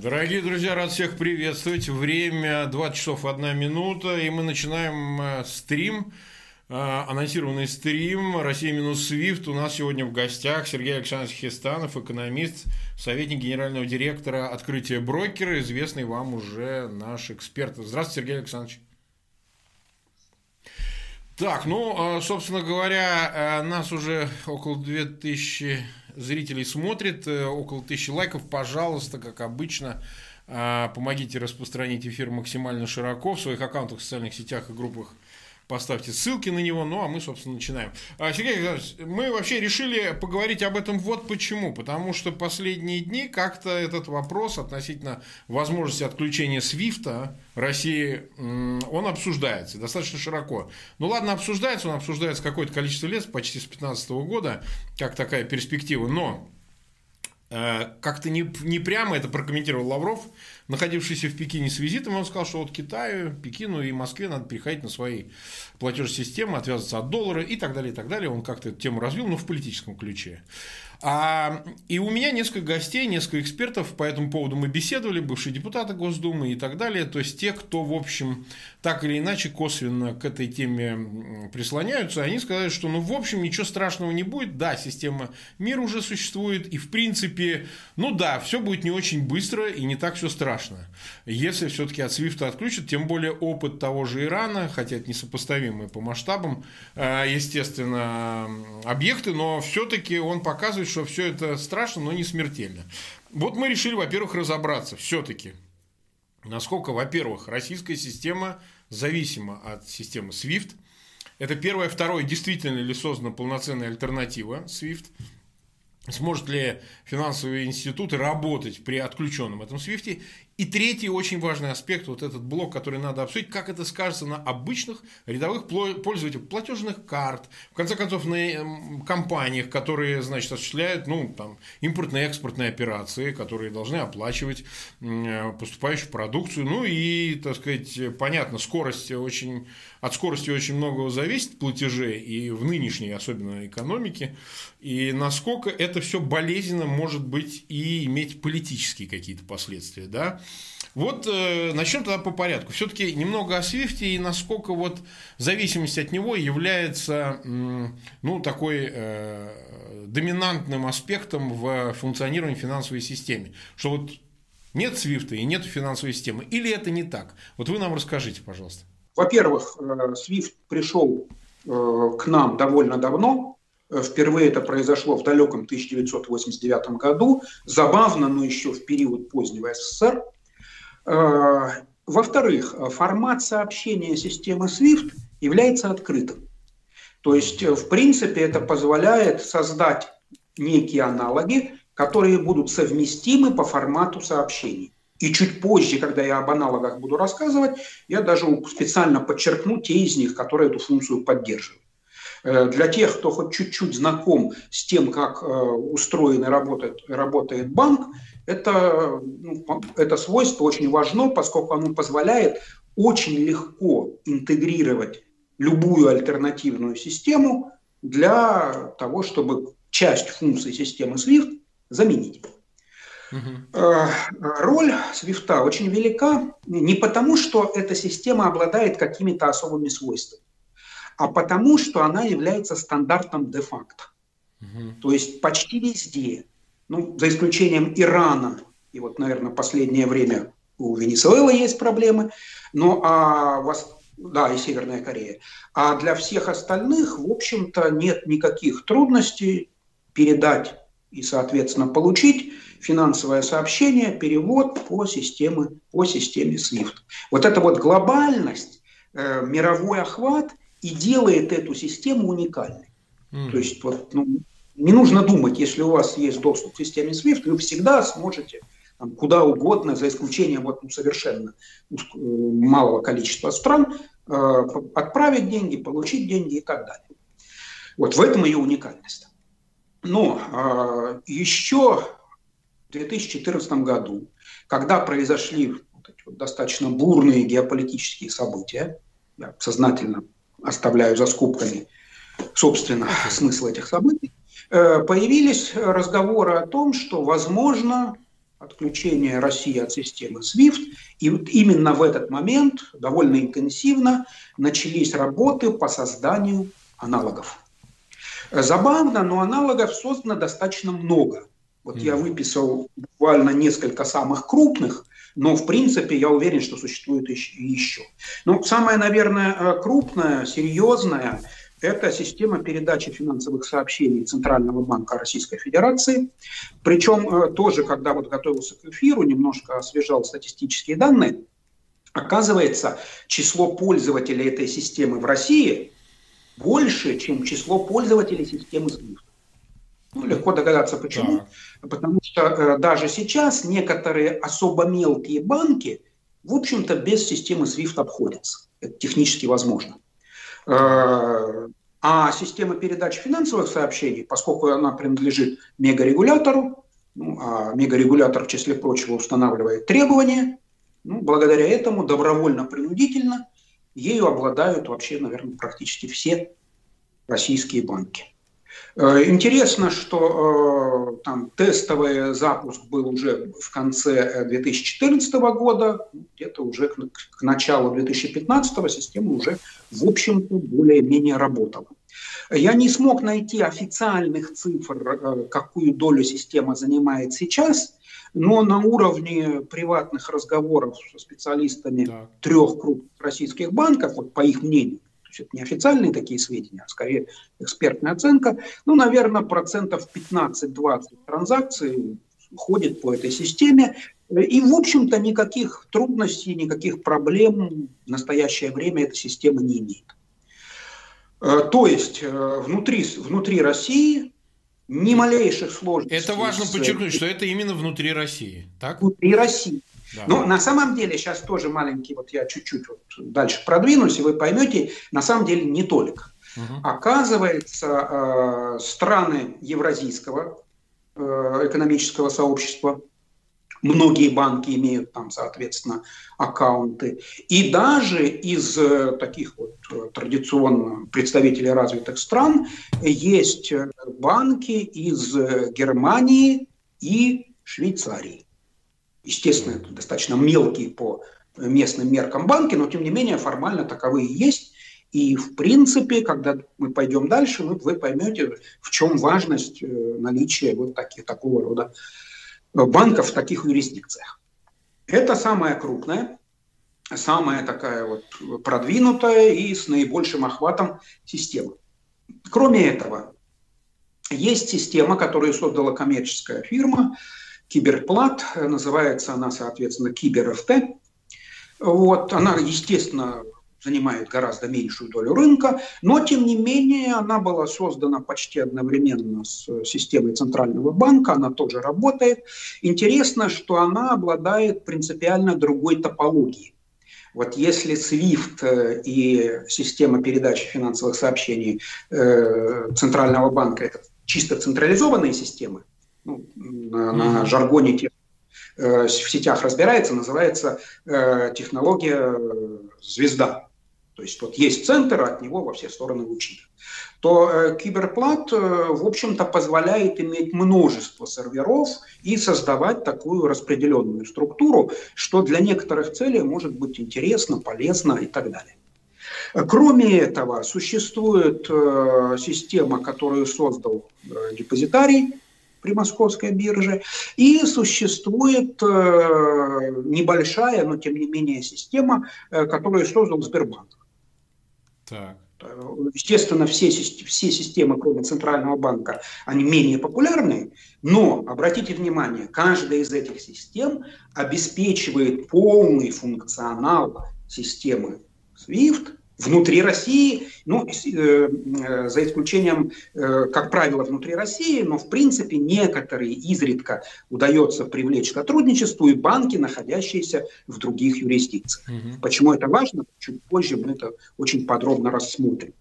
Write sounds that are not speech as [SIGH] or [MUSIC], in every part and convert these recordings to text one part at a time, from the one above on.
Дорогие друзья, рад всех приветствовать. Время 20 часов 1 минута, и мы начинаем э, стрим, э, анонсированный стрим «Россия минус Свифт». У нас сегодня в гостях Сергей Александрович Хистанов, экономист, советник генерального директора открытия брокера, известный вам уже наш эксперт. Здравствуйте, Сергей Александрович. Так, ну, э, собственно говоря, нас уже около 2000 зрителей смотрит, э, около тысячи лайков. Пожалуйста, как обычно, э, помогите распространить эфир максимально широко в своих аккаунтах, в социальных сетях и группах поставьте ссылки на него, ну а мы, собственно, начинаем. А, Сергей Александрович, мы вообще решили поговорить об этом вот почему. Потому что последние дни как-то этот вопрос относительно возможности отключения Свифта России, он обсуждается достаточно широко. Ну ладно, обсуждается, он обсуждается какое-то количество лет, почти с 2015 года, как такая перспектива, но э, как-то не, не прямо это прокомментировал Лавров, находившийся в Пекине с визитом, он сказал, что вот Китаю, Пекину и Москве надо переходить на свои платежные системы, отвязываться от доллара и так далее, и так далее. Он как-то эту тему развил, но в политическом ключе. А, и у меня несколько гостей, несколько экспертов по этому поводу мы беседовали, бывшие депутаты Госдумы и так далее. То есть те, кто, в общем, так или иначе косвенно к этой теме прислоняются, они сказали, что, ну, в общем, ничего страшного не будет. Да, система мира уже существует, и, в принципе, ну да, все будет не очень быстро и не так все страшно. Если все-таки от Свифта отключат, тем более опыт того же Ирана, хотя это несопоставимые по масштабам, э, естественно, объекты, но все-таки он показывает, что все это страшно, но не смертельно. Вот мы решили, во-первых, разобраться все-таки, насколько, во-первых, российская система зависима от системы SWIFT. Это первое. Второе, действительно ли создана полноценная альтернатива SWIFT. Сможет ли финансовые институты работать при отключенном этом свифте? И третий очень важный аспект, вот этот блок, который надо обсудить, как это скажется на обычных рядовых пользователях платежных карт, в конце концов, на эм, компаниях, которые, значит, осуществляют, ну, там, импортные экспортные операции, которые должны оплачивать э, поступающую продукцию. Ну и, так сказать, понятно, скорость очень, от скорости очень многого зависит платежей и в нынешней, особенно экономике, и насколько это все болезненно может быть и иметь политические какие-то последствия, да. Вот э, начнем тогда по порядку. Все-таки немного о Свифте и насколько вот зависимость от него является ну, такой э, доминантным аспектом в функционировании финансовой системы. Что вот нет Свифта и нет финансовой системы. Или это не так? Вот вы нам расскажите, пожалуйста. Во-первых, Свифт э, пришел э, к нам довольно давно, Э, впервые это произошло в далеком 1989 году. Забавно, но еще в период позднего СССР. Э, во-вторых, формат сообщения системы SWIFT является открытым. То есть, э, в принципе, это позволяет создать некие аналоги, которые будут совместимы по формату сообщений. И чуть позже, когда я об аналогах буду рассказывать, я даже специально подчеркну те из них, которые эту функцию поддерживают. Э, для тех, кто хоть чуть-чуть знаком с тем, как э, устроен и работает, работает банк, это, ну, это свойство очень важно, поскольку оно позволяет очень легко интегрировать любую альтернативную систему для того, чтобы часть функций системы SWIFT заменить. Угу. Роль Свифта очень велика не потому, что эта система обладает какими-то особыми свойствами а потому что она является стандартом де-факто. Угу. То есть почти везде, ну, за исключением Ирана, и вот, наверное, последнее время у Венесуэлы есть проблемы, но а, вас, да, и Северная Корея. А для всех остальных, в общем-то, нет никаких трудностей передать и, соответственно, получить финансовое сообщение, перевод по системе, по системе SWIFT. Вот эта вот глобальность, э, мировой охват – и делает эту систему уникальной. Mm. То есть вот, ну, не нужно думать, если у вас есть доступ к системе SWIFT, вы всегда сможете там, куда угодно, за исключением вот, ну, совершенно э, малого количества стран, э, отправить деньги, получить деньги и так далее. Вот в этом ее уникальность. Но э, еще в 2014 году, когда произошли вот эти вот достаточно бурные геополитические события, я сознательно оставляю за скобками, собственно, смысл этих событий, э, появились разговоры о том, что, возможно, отключение России от системы SWIFT. И вот именно в этот момент довольно интенсивно начались работы по созданию аналогов. Забавно, но аналогов создано достаточно много. Вот mm. я выписал буквально несколько самых крупных, но в принципе я уверен, что существует еще. Ну, самое, наверное, э, крупное, серьезное это система передачи финансовых сообщений Центрального банка Российской Федерации. Причем э, тоже, когда вот готовился к эфиру, немножко освежал статистические данные, оказывается, число пользователей этой системы в России больше, чем число пользователей системы SWIFT. Ну, легко догадаться почему. Да. Потому что э, даже сейчас некоторые особо мелкие банки, в общем-то, без системы SWIFT обходятся. Это технически возможно. Э, а система передачи финансовых сообщений, поскольку она принадлежит мегарегулятору, ну, а мегарегулятор, в числе прочего, устанавливает требования, ну, благодаря этому добровольно-принудительно ею обладают вообще, наверное, практически все российские банки. Э, интересно, что э, там тестовый запуск был уже в конце 2014 э, года, где-то уже к, к началу 2015 система уже, в общем-то, более-менее работала. Я не смог найти официальных цифр, какую долю система занимает сейчас, но на уровне приватных разговоров со специалистами да. трех крупных российских банков, вот по их мнению, то есть это не официальные такие сведения, а скорее экспертная оценка. Ну, наверное, процентов 15-20 транзакций ходит по этой системе. И, в общем-то, никаких трудностей, никаких проблем в настоящее время эта система не имеет. Э, то есть э, внутри, внутри России ни малейших сложностей. Это важно подчеркнуть, что это именно внутри России, так? Внутри России. Да. Но на самом деле, сейчас тоже маленький, вот я чуть-чуть вот дальше продвинусь, и вы поймете, на самом деле не только. Угу. Оказывается, э, страны евразийского э, экономического сообщества, многие банки имеют там, соответственно, аккаунты, и даже из э, таких вот традиционно представителей развитых стран есть банки из Германии и Швейцарии. Естественно, достаточно мелкие по местным меркам банки, но тем не менее формально таковые есть. И в принципе, когда мы пойдем дальше, вы, вы поймете, в чем важность э, наличия вот таких, такого рода банков в таких юрисдикциях. Это самая крупная, самая такая вот продвинутая и с наибольшим охватом система. Кроме этого, есть система, которую создала коммерческая фирма, Киберплат, называется она, соответственно, КиберФТ. Вот, она, естественно, занимает гораздо меньшую долю рынка, но тем не менее она была создана почти одновременно с системой Центрального банка, она тоже работает. Интересно, что она обладает принципиально другой топологией. Вот если SWIFT э, и система передачи финансовых сообщений э, Центрального банка – это чисто централизованные системы, ну, на, на жаргоне тех, э, в сетях разбирается, называется э, технология э, звезда. То есть вот есть центр, от него во все стороны лучи. То э, киберплат, э, в общем-то, позволяет иметь множество серверов и создавать такую распределенную структуру, что для некоторых целей может быть интересно, полезно и так далее. Кроме этого, существует э, система, которую создал э, депозитарий, при московской бирже. И существует э, небольшая, но тем не менее система, э, которую создал Сбербанк. Так. Естественно, все, все системы, кроме Центрального банка, они менее популярны, но, обратите внимание, каждая из этих систем обеспечивает полный функционал системы SWIFT внутри России, ну, э, э, за исключением, э, как правило, внутри России, но в принципе некоторые изредка удается привлечь к сотрудничеству и банки, находящиеся в других юрисдикциях. Угу. Почему это важно? Чуть позже мы это очень подробно рассмотрим.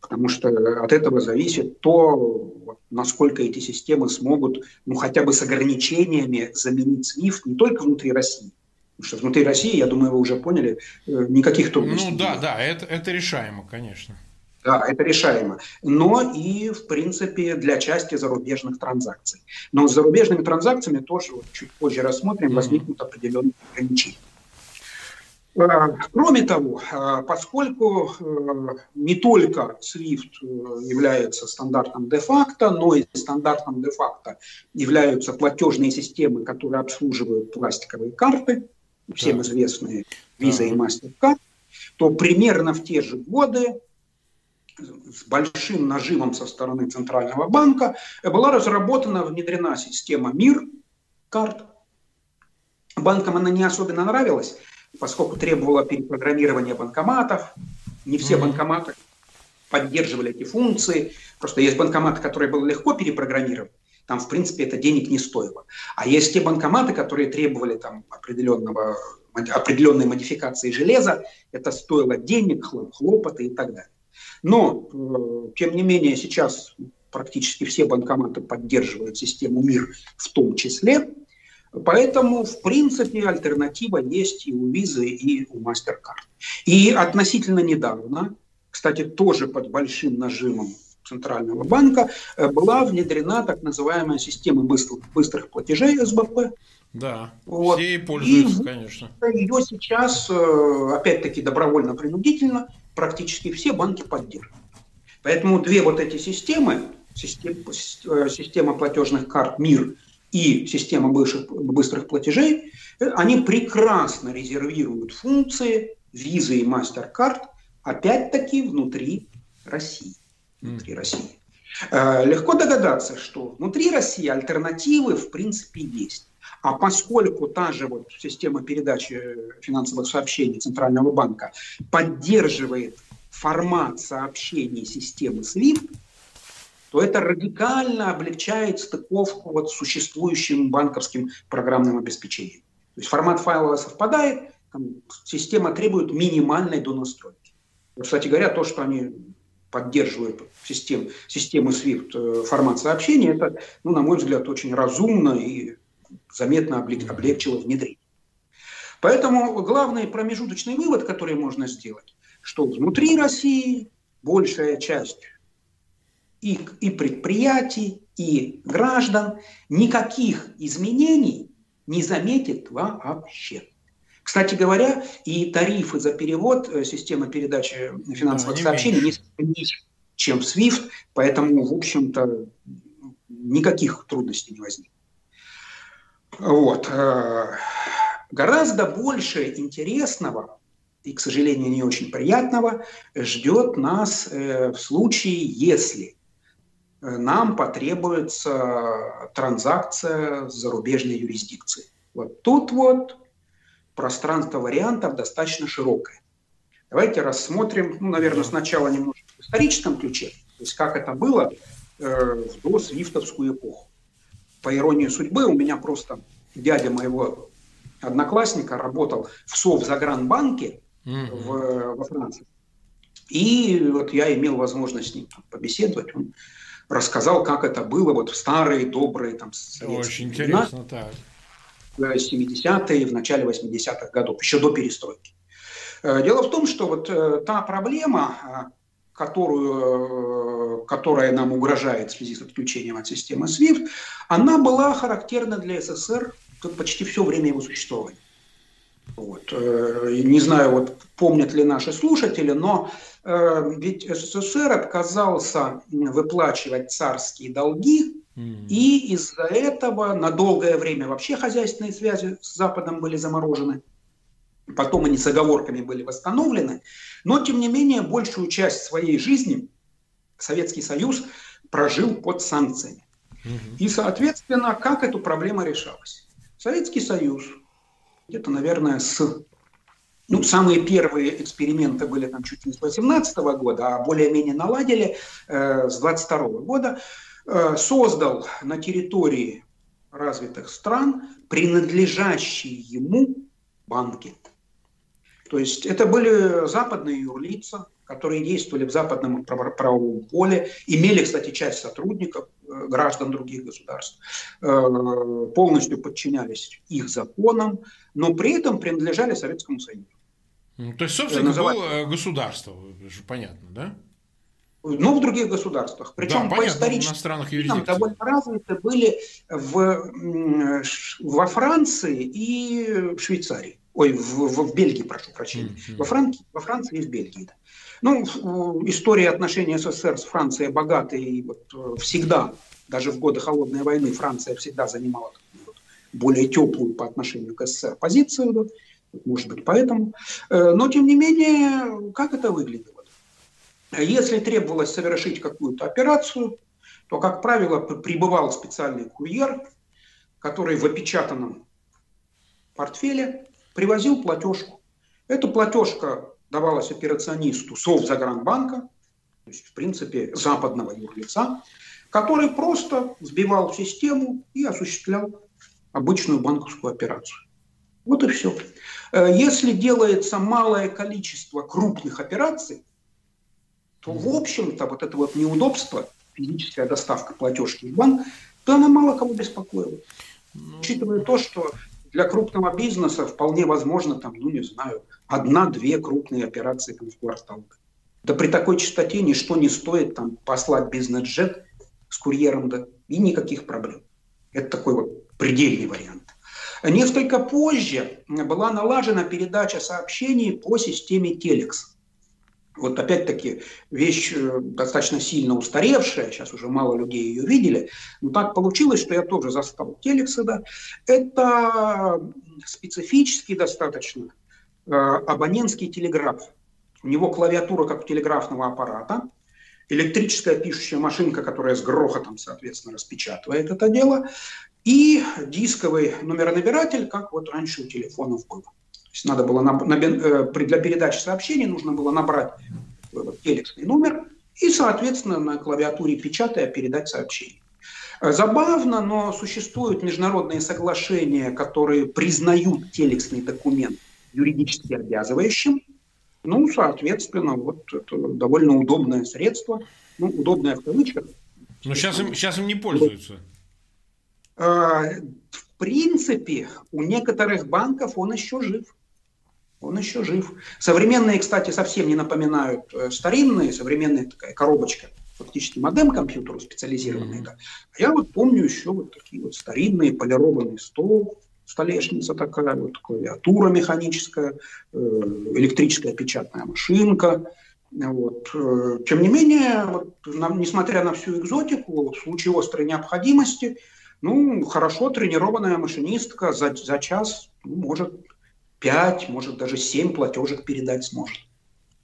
Потому что от этого зависит то, насколько эти системы смогут, ну, хотя бы с ограничениями заменить SWIFT не только внутри России, Потому что внутри России, я думаю, вы уже поняли, э, никаких трудностей. Ну да, да, это, это решаемо, конечно. Да, это решаемо. Но и, в принципе, для части зарубежных транзакций. Но с зарубежными транзакциями тоже, вот чуть позже рассмотрим, возникнут определенные ограничения. Э, кроме того, э, поскольку э, не только SWIFT является стандартом де-факто, но и стандартом де-факто являются платежные системы, которые обслуживают пластиковые карты, всем известные Visa и MasterCard, то примерно в те же годы с большим нажимом со стороны Центрального банка была разработана, внедрена система МИР карт. Банкам она не особенно нравилась, поскольку требовала перепрограммирования банкоматов. Не все mm-hmm. банкоматы поддерживали эти функции. Просто есть банкоматы, которые было легко перепрограммировать. Там, в принципе, это денег не стоило. А есть те банкоматы, которые требовали там, определенного, определенной модификации железа. Это стоило денег, хлопоты и так далее. Но, э, тем не менее, сейчас практически все банкоматы поддерживают систему МИР в том числе. Поэтому, в принципе, альтернатива есть и у Визы, и у MasterCard. И относительно недавно, кстати, тоже под большим нажимом Центрального банка, э, была внедрена так называемая система быстрых, быстрых платежей СБП. Да, вот. все пользуются, и конечно. Ее сейчас, э, опять-таки, добровольно-принудительно практически все банки поддерживают. Поэтому две вот эти системы, система, э, система платежных карт МИР и система быстрых, быстрых платежей, они прекрасно резервируют функции Visa и MasterCard, опять-таки внутри России. Внутри. России. Э, легко догадаться, что внутри России альтернативы в принципе есть. А поскольку та же вот система передачи финансовых сообщений Центрального банка поддерживает формат сообщений системы SWIFT, то это радикально облегчает стыковку вот с существующим банковским программным обеспечением. То есть формат файла совпадает, там, система требует минимальной донастройки. Кстати говоря, то, что они поддерживают систем, систему SWIFT э, формат сообщения, это, ну, на мой взгляд, очень разумно и заметно облегчило внедрение. Поэтому главный промежуточный вывод, который можно сделать, что внутри России большая часть и, и предприятий, и граждан никаких изменений не заметит вообще. Кстати говоря, и тарифы за перевод э, системы передачи финансовых да, сообщений меньше. ниже, чем SWIFT, поэтому, в общем-то, никаких трудностей не возникнет. Вот. Э, гораздо больше интересного и, к сожалению, не очень приятного ждет нас э, в случае, если нам потребуется транзакция с зарубежной юрисдикцией. Вот тут вот пространство вариантов достаточно широкое. Давайте рассмотрим, ну, наверное, сначала немножко в историческом ключе, то есть как это было э, в досвифтовскую эпоху. По иронии судьбы, у меня просто дядя моего одноклассника работал в Совзагранбанке mm-hmm. в, во Франции. И вот я имел возможность с ним побеседовать. Он рассказал, как это было вот в старые, добрые там советские Очень времена, интересно, так. В 70-е, в начале 80-х годов, еще до перестройки. Э, дело в том, что вот э, та проблема, э, которую, которая нам угрожает в связи с отключением от системы SWIFT, она была характерна для СССР почти все время его существования. Вот. Не знаю, вот помнят ли наши слушатели, но Э, ведь СССР отказался выплачивать царские долги, mm-hmm. и из-за этого на долгое время вообще хозяйственные связи с Западом были заморожены. Потом они с оговорками были восстановлены. Но, тем не менее, большую часть своей жизни Советский Союз прожил под санкциями. Mm-hmm. И, соответственно, как эту проблему решалась? Советский Союз где-то, наверное, с ну, самые первые эксперименты были там чуть не с 18 года, а более-менее наладили э, с 22 года. Э, создал на территории развитых стран принадлежащие ему банки. То есть это были западные юрлица, которые действовали в западном правовом поле, имели, кстати, часть сотрудников, э, граждан других государств, э, полностью подчинялись их законам, но при этом принадлежали Советскому Союзу. То есть, собственно, называть... было государство, понятно, да? Но в других государствах. Причем да, по историческим довольно развиты были в, во Франции и в Швейцарии. Ой, в, в, в Бельгии, прошу прощения. Mm-hmm. Во, Франции, во Франции и в Бельгии. Да. Ну, история отношений СССР с Францией богатая и вот э, всегда, даже в годы Холодной войны, Франция всегда занимала вот, более теплую по отношению к СССР позицию, да, может быть, поэтому. Э, но, тем не менее, как это выглядело? Если требовалось совершить какую-то операцию, то, как правило, прибывал специальный курьер, который в опечатанном портфеле привозил платежку. Эта платежка давалась операционисту Совзагранбанка, то есть, в принципе, западного юрлица, который просто сбивал систему и осуществлял обычную банковскую операцию. Вот и все. Э, если делается малое количество крупных операций, то, в общем-то, вот это вот неудобство, физическая доставка платежки в банк, то она мало кого беспокоила. Ну... Учитывая то, что для крупного бизнеса вполне возможно, там, ну не знаю, одна-две крупные операции там, в квартал. Да при такой частоте ничто не стоит там, послать бизнес-джет с курьером, да, и никаких проблем. Это такой вот предельный вариант. Несколько позже была налажена передача сообщений по системе Телекс. Вот опять-таки вещь э, достаточно сильно устаревшая, сейчас уже мало людей ее видели, но так получилось, что я тоже застал телексы, да. Это специфический достаточно э, абонентский телеграф. У него клавиатура, как у телеграфного аппарата, электрическая пишущая машинка, которая с грохотом, соответственно, распечатывает это дело, и дисковый номеронабиратель, как вот раньше у телефонов было есть надо было на, на, э, для передачи сообщений нужно было набрать телексный номер и, соответственно, на клавиатуре печатая передать сообщение. Э, забавно, но существуют международные соглашения, которые признают телексный документ юридически обязывающим. Ну, соответственно, вот это довольно удобное средство. Ну, удобное в кавычках. Но сейчас им, сейчас им не пользуются. Э, в принципе, у некоторых банков он еще жив он еще жив. Современные, кстати, совсем не напоминают э, старинные, современная такая коробочка, фактически модем компьютеру специализированный. Mm-hmm. Да. А я вот помню еще вот такие вот старинные полированный стол, столешница такая, вот клавиатура механическая, э, электрическая печатная машинка. Вот. Э, тем не менее, вот, нам, несмотря на всю экзотику, в случае острой необходимости, ну, хорошо тренированная машинистка за, за час ну, может 5, может даже 7 платежек передать сможет.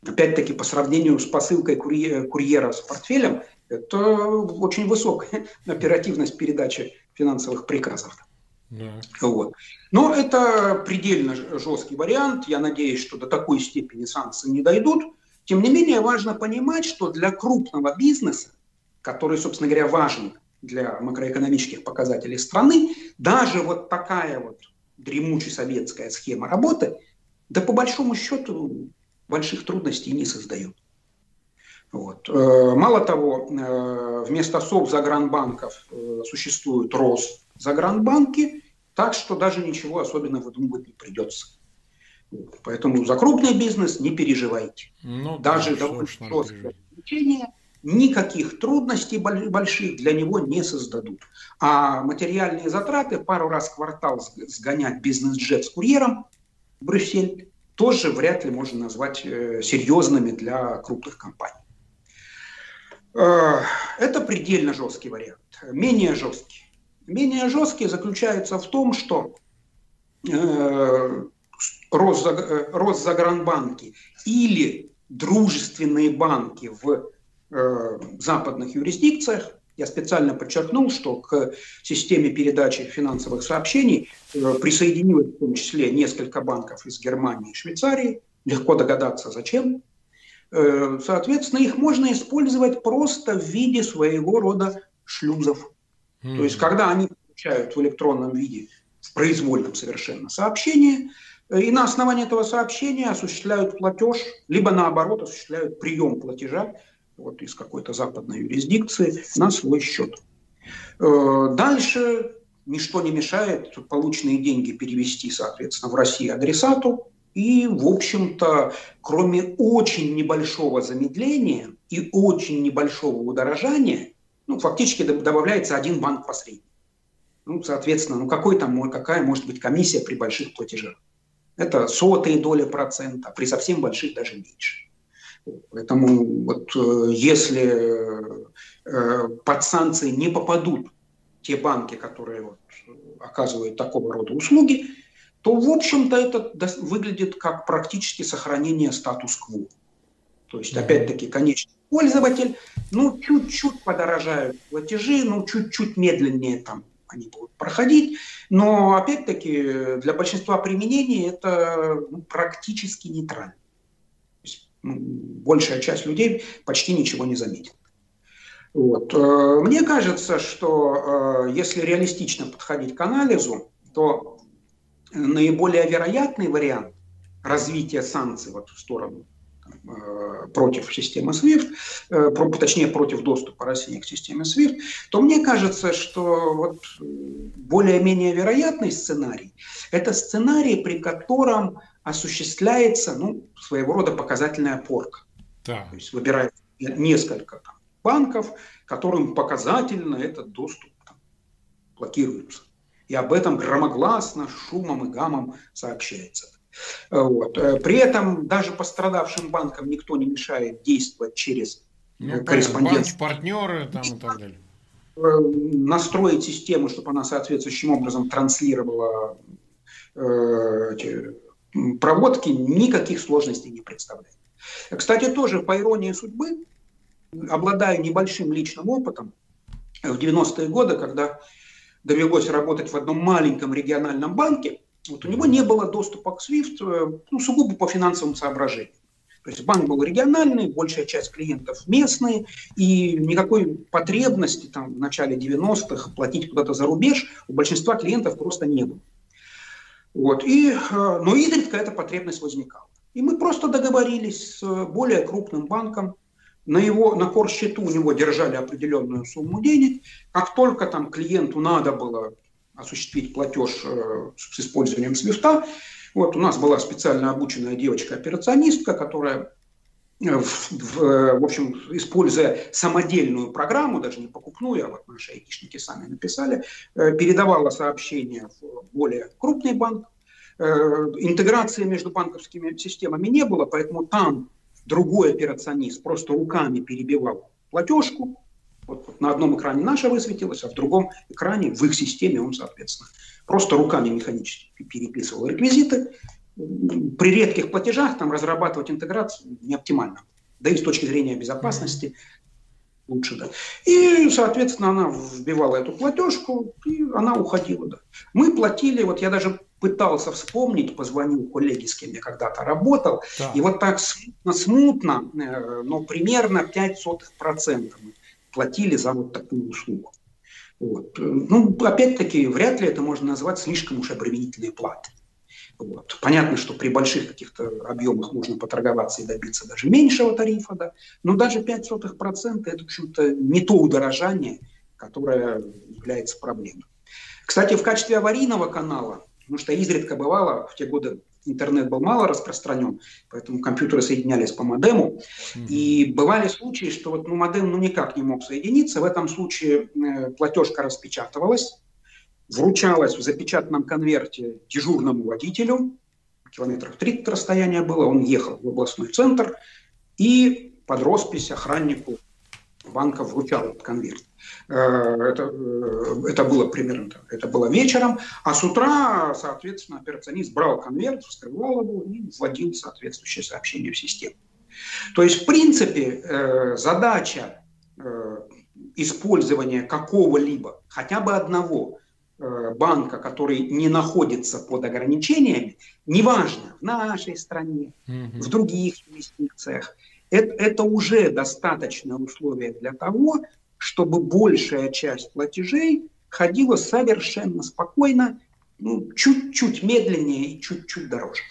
Опять-таки, по сравнению с посылкой курьера с портфелем, это очень высокая [LAUGHS] оперативность передачи финансовых приказов. Да. Вот. Но это предельно жесткий вариант. Я надеюсь, что до такой степени санкции не дойдут. Тем не менее, важно понимать, что для крупного бизнеса, который, собственно говоря, важен для макроэкономических показателей страны, даже вот такая вот дремучая советская схема работы, да по большому счету больших трудностей не создает. Вот. Э, мало того, э, вместо Совзагранбанков э, существуют Росзагранбанки, так что даже ничего особенно выдумывать не придется. Поэтому за крупный бизнес не переживайте. Ну, даже да, довольно жесткое ограничение – никаких трудностей больших для него не создадут. А материальные затраты пару раз в квартал сгонять бизнес-джет с курьером в Брюссель тоже вряд ли можно назвать э, серьезными для крупных компаний. Э, это предельно жесткий вариант. Менее жесткий. Менее жесткий заключается в том, что э, Росзагранбанки или дружественные банки в Э, западных юрисдикциях. Я специально подчеркнул, что к системе передачи финансовых сообщений э, присоединилось в том числе несколько банков из Германии и Швейцарии. Легко догадаться, зачем. Э, соответственно, их можно использовать просто в виде своего рода шлюзов. Mm-hmm. То есть, когда они получают в электронном виде, в произвольном совершенно сообщение, и на основании этого сообщения осуществляют платеж, либо наоборот осуществляют прием платежа вот из какой-то западной юрисдикции на свой счет. Э, дальше ничто не мешает полученные деньги перевести, соответственно, в Россию адресату, И, в общем-то, кроме очень небольшого замедления и очень небольшого удорожания, ну, фактически добавляется один банк посредник. Ну, соответственно, ну какой там, какая может быть комиссия при больших платежах? Это сотые доли процента, а при совсем больших даже меньше. Поэтому вот э, если э, под санкции не попадут те банки, которые вот оказывают такого рода услуги, то, в общем-то, это выглядит как практически сохранение статус-кво. То есть, опять-таки, конечный пользователь, ну, чуть-чуть подорожают платежи, ну, чуть-чуть медленнее там они будут проходить, но, опять-таки, для большинства применений это ну, практически нейтрально. Ну, большая часть людей почти ничего не заметит. Вот. Э, мне кажется, что э, если реалистично подходить к анализу, то наиболее вероятный вариант развития санкций вот в сторону э, против системы SWIFT, точнее против доступа России к системе SWIFT, то мне кажется, что вот более-менее вероятный сценарий – это сценарий, при котором осуществляется ну, своего рода показательная порка. Да. То есть выбирает несколько там, банков, которым показательно этот доступ там, блокируется. И об этом громогласно, шумом и гамом сообщается. Вот. При этом даже пострадавшим банкам никто не мешает действовать через ну, корреспонденцию. партнеры там и так далее. Э, настроить систему, чтобы она соответствующим образом транслировала э, эти проводки, никаких сложностей не представляет. Кстати, тоже по иронии судьбы, обладаю небольшим личным опытом, в 90-е годы, когда довелось работать в одном маленьком региональном банке, вот у него не было доступа к SWIFT э, ну, сугубо по финансовым соображениям. То есть банк был региональный, большая часть клиентов местные, и никакой потребности там, в начале 90-х платить куда-то за рубеж у большинства клиентов просто не было. Вот. И, э, но изредка эта потребность возникала. И мы просто договорились с более крупным банком, на его на кор-счету у него держали определенную сумму денег. Как только там клиенту надо было осуществить платеж э, с использованием свифта, вот у нас была специально обученная девочка-операционистка, которая э, в, в, в общем, используя самодельную программу, даже не покупную, а вот наши айтишники сами написали, э, передавала сообщение в более крупный банк. Интеграции между банковскими системами не было, поэтому там другой операционист просто руками перебивал платежку, вот, вот на одном экране наша высветилась, а в другом экране в их системе он, соответственно, просто руками механически переписывал реквизиты. При редких платежах там разрабатывать интеграцию не оптимально. Да и с точки зрения безопасности лучше, да. И, соответственно, она вбивала эту платежку, и она уходила, да. Мы платили, вот я даже пытался вспомнить, позвонил коллеге, с кем я когда-то работал, да. и вот так смутно, смутно, э, но примерно 0,05% мы платили за вот такую услугу. Вот. Ну, опять-таки, вряд ли это можно назвать слишком уж обременительной платой. Вот. Понятно, что при больших каких-то объемах можно поторговаться и добиться даже меньшего тарифа, да, но даже 0,05% это, в общем-то, не то удорожание, которое является проблемой. Кстати, в качестве аварийного канала Потому что изредка бывало, в те годы интернет был мало распространен, поэтому компьютеры соединялись по модему. Mm-hmm. И бывали случаи, что вот, ну, модем ну, никак не мог соединиться. В этом случае э, платежка распечатывалась, вручалась в запечатанном конверте дежурному водителю, километров 30 расстояние было, он ехал в областной центр, и под роспись охраннику банка вручал этот конверт. Э, это, э, это было примерно. Это было вечером. А с утра, соответственно, операционист брал конверт, вскрывал его и вводил соответствующее сообщение в систему. То есть, в принципе, э, задача использования какого-либо, хотя бы одного банка, который не находится под ограничениями, неважно, в нашей стране, mm-hmm. в других юрисдикциях, это, это уже достаточное условие для того, чтобы большая часть платежей ходила совершенно спокойно, ну, чуть-чуть медленнее и чуть-чуть дороже.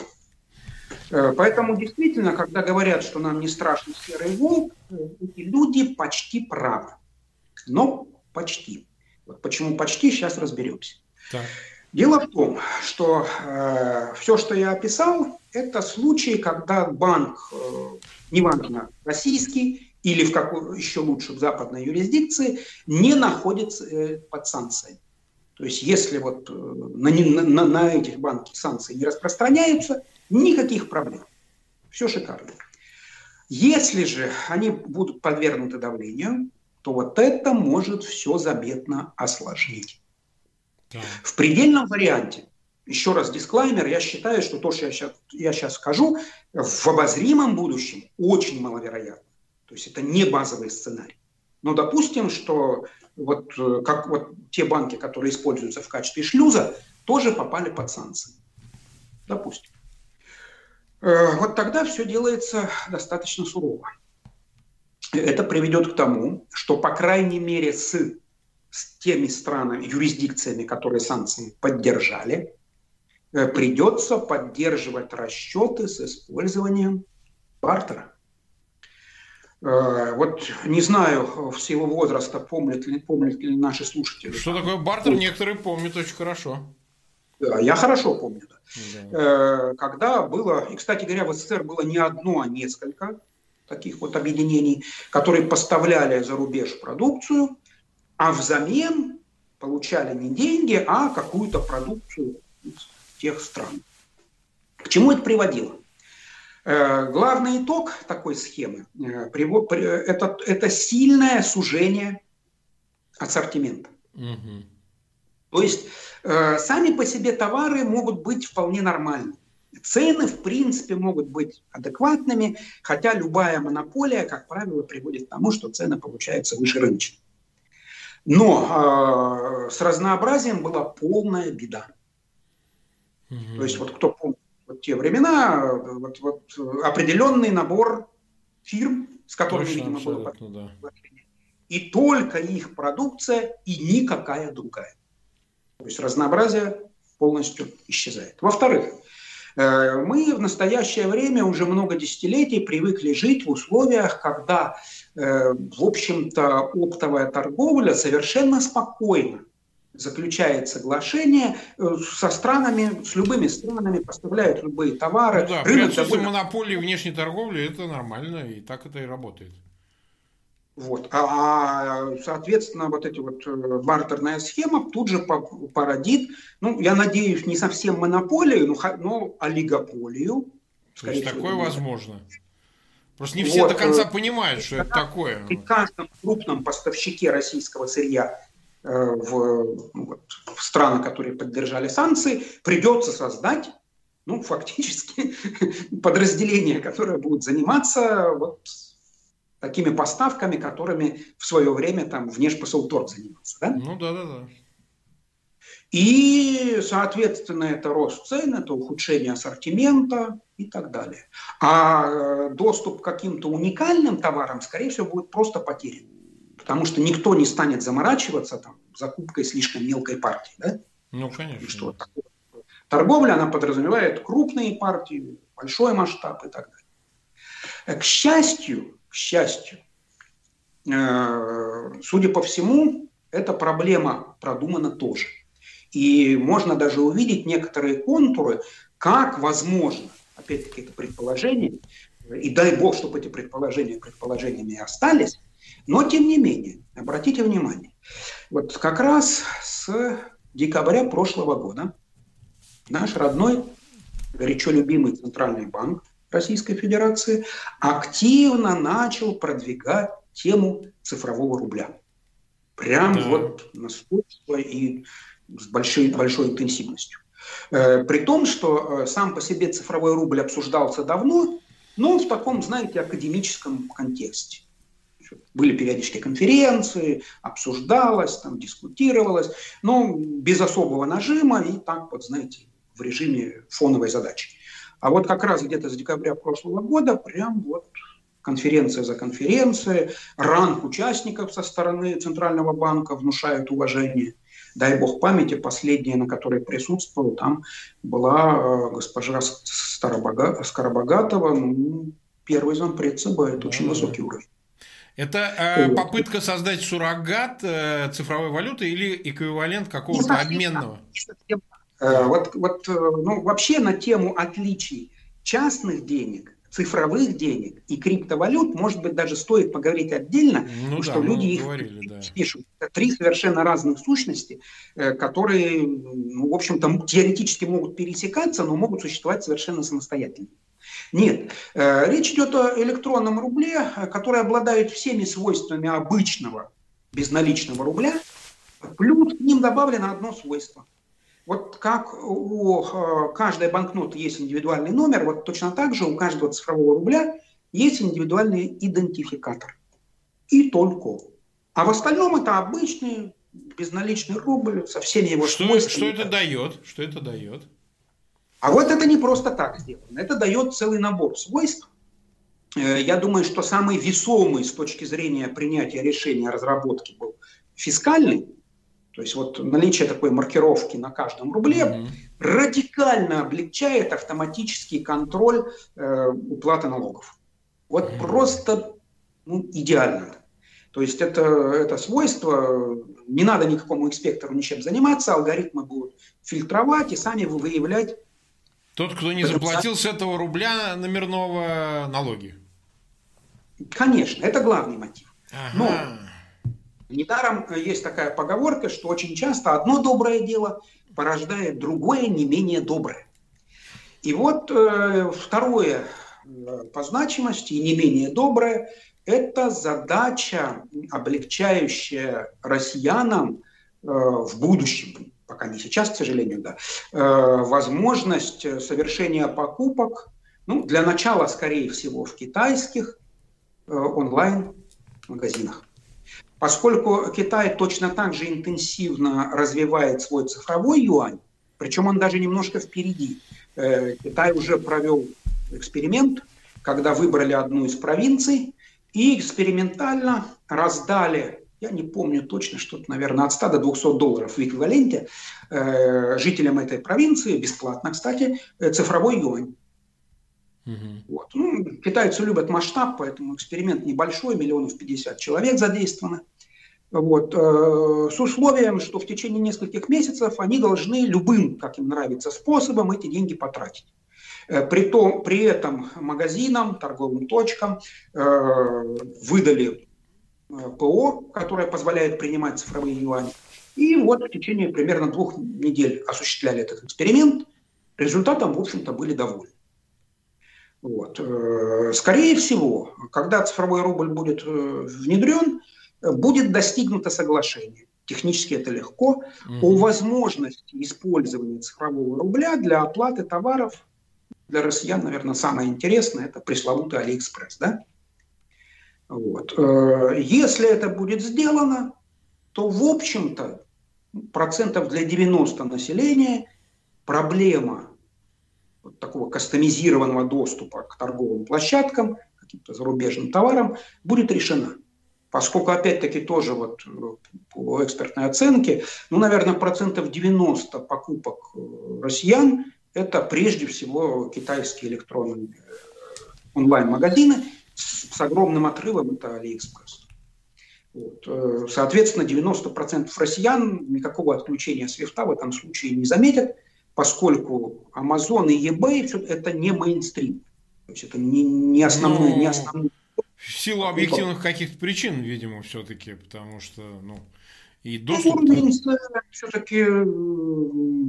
Э, поэтому действительно, когда говорят, что нам не страшен серый волк, э, эти люди почти правы. Но почти. Вот почему почти, сейчас разберемся. Так. Дело в том, что э, все, что я описал, это случаи, когда банк, неважно, российский или в какой, еще лучше в западной юрисдикции, не находится под санкциями. То есть если вот на, на, на этих банки санкции не распространяются, никаких проблем. Все шикарно. Если же они будут подвергнуты давлению, то вот это может все заметно осложнить. Да. В предельном варианте, еще раз дисклаймер, я считаю, что то, что я сейчас, я сейчас скажу, в обозримом будущем очень маловероятно. То есть это не базовый сценарий. Но допустим, что вот, э, как вот те банки, которые используются в качестве шлюза, тоже попали под санкции. Допустим. Э, вот тогда все делается достаточно сурово. Это приведет к тому, что, по крайней мере, с, с теми странами, юрисдикциями, которые санкции поддержали, э, придется поддерживать расчеты с использованием бартера. Э, вот не знаю, в силу возраста помнят ли, помнят ли наши слушатели. Что такое бартер, некоторые помнят очень хорошо. Я хорошо помню. Да. Э, когда было, и, кстати говоря, в СССР было не одно, а несколько таких вот объединений, которые поставляли за рубеж продукцию, а взамен получали не деньги, а какую-то продукцию из тех стран. К чему это приводило? Э, главный итог такой схемы э, это, это сильное сужение ассортимента. Угу. То есть э, сами по себе товары могут быть вполне нормальными. Цены, в принципе, могут быть адекватными, хотя любая монополия, как правило, приводит к тому, что цены получаются выше рыночных. Но э, с разнообразием была полная беда. Угу. То есть вот кто помнит вот те времена, вот, вот определенный набор фирм, с которыми, Точно, видимо, было да. и только их продукция, и никакая другая. То есть разнообразие полностью исчезает. Во-вторых, мы в настоящее время уже много десятилетий привыкли жить в условиях, когда, э, в общем-то, оптовая торговля совершенно спокойно заключает соглашение э, со странами, с любыми странами, поставляют любые товары. Ну да, при довольно... монополии внешней торговли это нормально, и так это и работает. Вот. А, соответственно, вот эти вот э, бартерная схема тут же породит, ну, я надеюсь, не совсем монополию, но, но олигополию. То есть такое всего, возможно. Просто не все вот. до конца э, понимают, что это такое. При каждом крупном поставщике российского сырья э, в, ну, вот, в страны, которые поддержали санкции, придется создать ну, фактически [LAUGHS] подразделение, которое будет заниматься вот, такими поставками, которыми в свое время там внешпосылторг занимался. Да? Ну да, да, да. И, соответственно, это рост цен, это ухудшение ассортимента и так далее. А э, доступ к каким-то уникальным товарам, скорее всего, будет просто потерян. Потому что никто не станет заморачиваться там, закупкой слишком мелкой партии. Да? Ну, конечно. И что торговля, она подразумевает крупные партии, большой масштаб и так далее. К счастью, к счастью. Э, судя по всему, эта проблема продумана тоже. И можно даже увидеть некоторые контуры, как возможно, опять-таки это предположение, и дай бог, чтобы эти предположения предположениями остались, но тем не менее, обратите внимание, вот как раз с декабря прошлого года наш родной, горячо любимый Центральный банк Российской Федерации активно начал продвигать тему цифрового рубля. Прям да. вот настойчиво и с большой, большой интенсивностью. Э, при том, что э, сам по себе цифровой рубль обсуждался давно, но в таком, знаете, академическом контексте. Были периодические конференции, обсуждалось, там дискутировалось, но без особого нажима и так вот, знаете, в режиме фоновой задачи. А вот как раз где-то с декабря прошлого года прям вот конференция за конференцией, ранг участников со стороны Центрального банка внушают уважение. Дай бог памяти, последняя, на которой присутствовал, там была э, госпожа Старобога... Скоробогатова, ну, первый зампред ЦБ, это очень высокий уровень. Это э, попытка создать суррогат э, цифровой валюты или эквивалент какого-то обменного? Э, вот, вот э, ну, вообще на тему отличий частных денег, цифровых денег и криптовалют, может быть, даже стоит поговорить отдельно, ну, потому да, что люди их говорили, да. пишут. Это три совершенно разных сущности, э, которые, ну, в общем-то, теоретически могут пересекаться, но могут существовать совершенно самостоятельно. Нет, речь идет о электронном рубле, который обладает всеми свойствами обычного безналичного рубля, плюс к ним добавлено одно свойство. Вот как у э, каждой банкноты есть индивидуальный номер, вот точно так же у каждого цифрового рубля есть индивидуальный идентификатор. И только. А в остальном это обычный безналичный рубль со всеми его что, свойствами. Что это дает? Что это дает? А вот это не просто так сделано. Это дает целый набор свойств. Э, я думаю, что самый весомый с точки зрения принятия решения разработки был фискальный. То есть вот наличие такой маркировки на каждом рубле mm-hmm. радикально облегчает автоматический контроль э, уплаты налогов. Вот mm-hmm. просто ну, идеально. То есть это, это свойство, не надо никакому инспектору ничем заниматься, алгоритмы будут фильтровать и сами выявлять. Тот, кто не заплатил с этого рубля номерного налоги. Конечно, это главный мотив. Ага. Но Недаром э, есть такая поговорка, что очень часто одно доброе дело порождает другое не менее доброе. И вот э, второе э, по значимости и не менее доброе – это задача, облегчающая россиянам в будущем, пока не сейчас, к сожалению, да, возможность совершения покупок, ну, для начала, скорее всего, в китайских онлайн-магазинах. Поскольку Китай точно так же интенсивно развивает свой цифровой юань, причем он даже немножко впереди. Э, Китай уже провел эксперимент, когда выбрали одну из провинций и экспериментально раздали, я не помню точно, что-то, наверное, от 100 до 200 долларов в эквиваленте э, жителям этой провинции, бесплатно, кстати, э, цифровой юань. Угу. Вот. Ну, китайцы любят масштаб, поэтому эксперимент небольшой, миллионов 50 человек задействовано. Вот, э, с условием, что в течение нескольких месяцев они должны любым, как им нравится, способом эти деньги потратить. Э, при, том, при этом магазинам, торговым точкам э, выдали э, ПО, которое позволяет принимать цифровые юани. И вот в течение примерно двух недель осуществляли этот эксперимент. Результатом, в общем-то, были довольны. Вот. Э, скорее всего, когда цифровой рубль будет э, внедрен, будет достигнуто соглашение. Технически это легко. Mm-hmm. О возможности использования цифрового рубля для оплаты товаров для россиян, наверное, самое интересное – это пресловутый Алиэкспресс. Да? Вот. Э, если это будет сделано, то, в общем-то, процентов для 90 населения проблема вот такого кастомизированного доступа к торговым площадкам, каким-то зарубежным товарам будет решена. Поскольку, опять-таки, тоже вот э, по экспертной оценке, ну, наверное, процентов 90 покупок э, россиян – это прежде всего китайские электронные э, онлайн-магазины с, огромным отрывом – это Алиэкспресс. Вот. Соответственно, 90% россиян никакого отключения свифта в этом случае не заметят – поскольку Amazon и eBay это не мейнстрим. То есть это не, не основной, не ну, основной. В силу объективных каких-то причин, видимо, все-таки, потому что, ну, и доступ... Ну, все-таки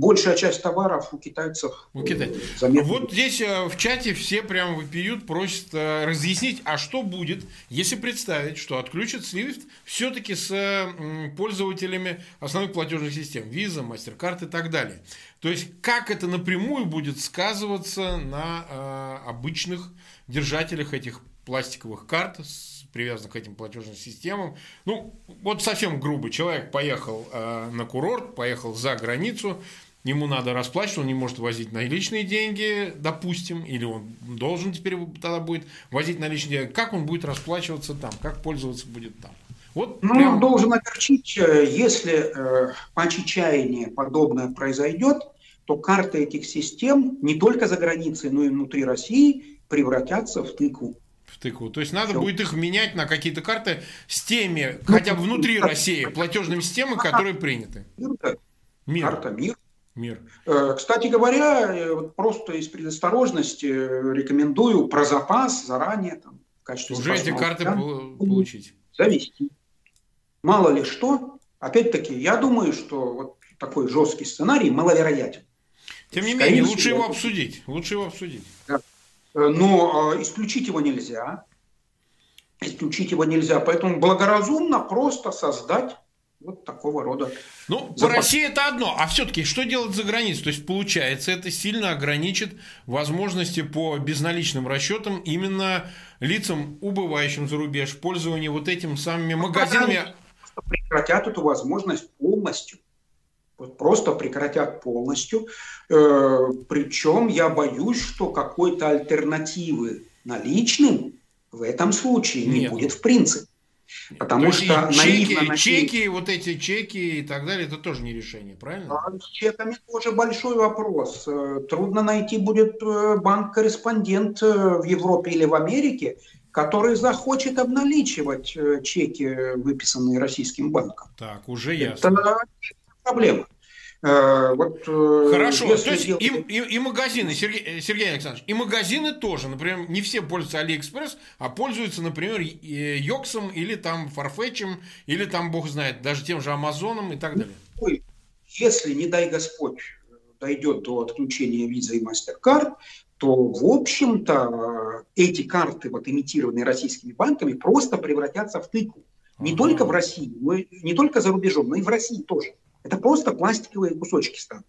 большая часть товаров у китайцев. У китайцев. Вот здесь э, в чате все прям выпьют, просят э, разъяснить, а что будет, если представить, что отключат SWIFT все-таки с пользователями основных платежных систем, Visa, MasterCard и так далее. То есть, как это напрямую будет сказываться на э, обычных держателях этих пластиковых карт с привязанных к этим платежным системам. Ну, вот совсем грубо. Человек поехал э, на курорт, поехал за границу, ему надо расплачиваться, он не может возить наличные деньги, допустим, или он должен теперь тогда будет возить наличные деньги. Как он будет расплачиваться там, как пользоваться будет там? Вот ну, прям... должен огорчить, э, если э, по подобное произойдет, то карты этих систем не только за границей, но и внутри России превратятся в тыкву тыкву. То есть надо Все. будет их менять на какие-то карты с теми, ну, хотя бы внутри России, платежными системами, которые приняты. Мир. Карта мир. Мир. Кстати говоря, просто из предосторожности рекомендую про запас заранее там, в качестве Уже эти карты получить. Завести. Мало ли что. Опять-таки, я думаю, что вот такой жесткий сценарий маловероятен. Тем не менее, лучше его обсудить. Лучше его обсудить. Да. Но исключить его нельзя. Исключить его нельзя. Поэтому благоразумно просто создать вот такого рода. Ну, запас. по России это одно, а все-таки что делать за границей? То есть, получается, это сильно ограничит возможности по безналичным расчетам именно лицам, убывающим за рубеж, пользования вот этим самыми ну, магазинами. Прекратят эту возможность полностью. Вот просто прекратят полностью. Э, причем я боюсь, что какой-то альтернативы наличным в этом случае Нет. не будет в принципе. Потому что чеки, наивно чеки, вот эти чеки и так далее, это тоже не решение, правильно? А с чеками тоже большой вопрос. Э, трудно найти будет э, банк-корреспондент в Европе или в Америке, который захочет обналичивать чеки, выписанные российским банком. Так, уже ясно. Это проблема. Э, вот, э, Хорошо, то есть делать... и, и, и магазины, Сергей, э, Сергей Александрович, и магазины тоже, например, не все пользуются Алиэкспресс, а пользуются, например, Yoox ом или там Farfetch ем, или там, бог знает, даже тем же Амазоном и так далее. Если, не дай Господь, дойдет до отключения виза и MasterCard, то, в общем-то, эти карты, вот эмитированные российскими банками, просто превратятся в тыкву. Не только в России, но и, не только за рубежом, но и в России тоже. Это просто пластиковые кусочки станут.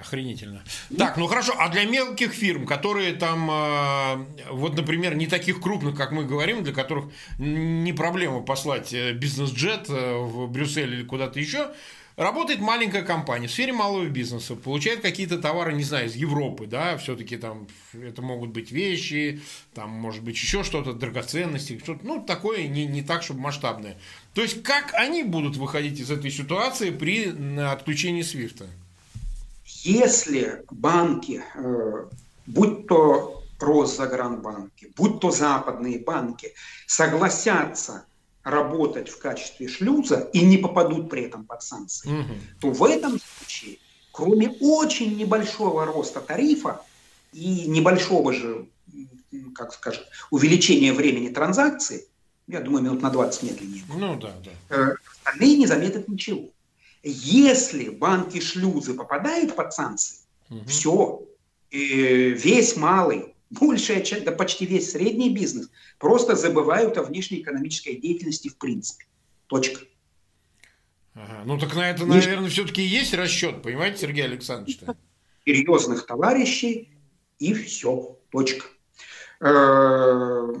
Охренительно. Так, ну хорошо, а для мелких фирм, которые там, э, вот, например, не таких крупных, как мы говорим, для которых не проблема послать э, бизнес-джет э, в Брюссель или куда-то еще, Работает маленькая компания в сфере малого бизнеса, получает какие-то товары, не знаю, из Европы, да, все-таки там это могут быть вещи, там может быть еще что-то, драгоценности, что-то, ну, такое не, не так, чтобы масштабное. То есть, как они будут выходить из этой ситуации при отключении Свифта? Если банки, э, будь то Росзагранбанки, будь то западные банки, согласятся работать в качестве шлюза и не попадут при этом под санкции, угу. то в этом случае, кроме очень небольшого роста тарифа и небольшого же, как скажем, увеличения времени транзакции, я думаю, минут на 20 медленнее. Ну да, да. Э, остальные не заметят ничего. Если банки-шлюзы попадают под санкции, угу. все, весь малый большая часть, да почти весь средний бизнес просто забывают о внешней экономической деятельности в принципе. Точка. Ага. Ну так на это, наверное, все-таки есть расчет, понимаете, Сергей Александрович? -то? Серьезных товарищей и все. Точка. Э,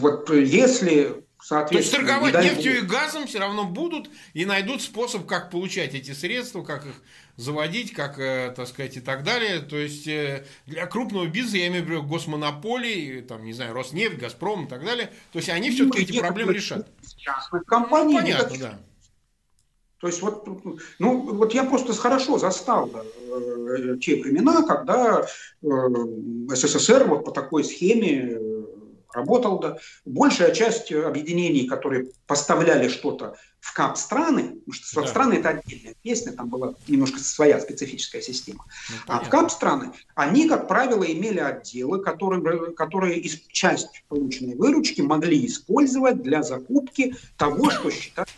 вот если то есть торговать нефтью и газом все равно будут и найдут способ, как получать эти средства, как их заводить, как, э, так сказать, и так далее. То есть э, для крупного бизнеса, я имею в виду госмонополий, там, не знаю, Роснефть, Газпром и так далее, то есть они все-таки эти проблемы решат. Частных компаний. Ну, понятно, да. То есть вот, ну, вот я просто хорошо застал э, те времена, когда э, СССР вот по такой схеме работал. Да. Большая часть объединений, которые поставляли что-то в КАП-страны, потому что да. страны это отдельная песня, там была немножко своя специфическая система. Ну, а в КАП-страны, они, как правило, имели отделы, которые, которые из часть полученной выручки могли использовать для закупки того, что считают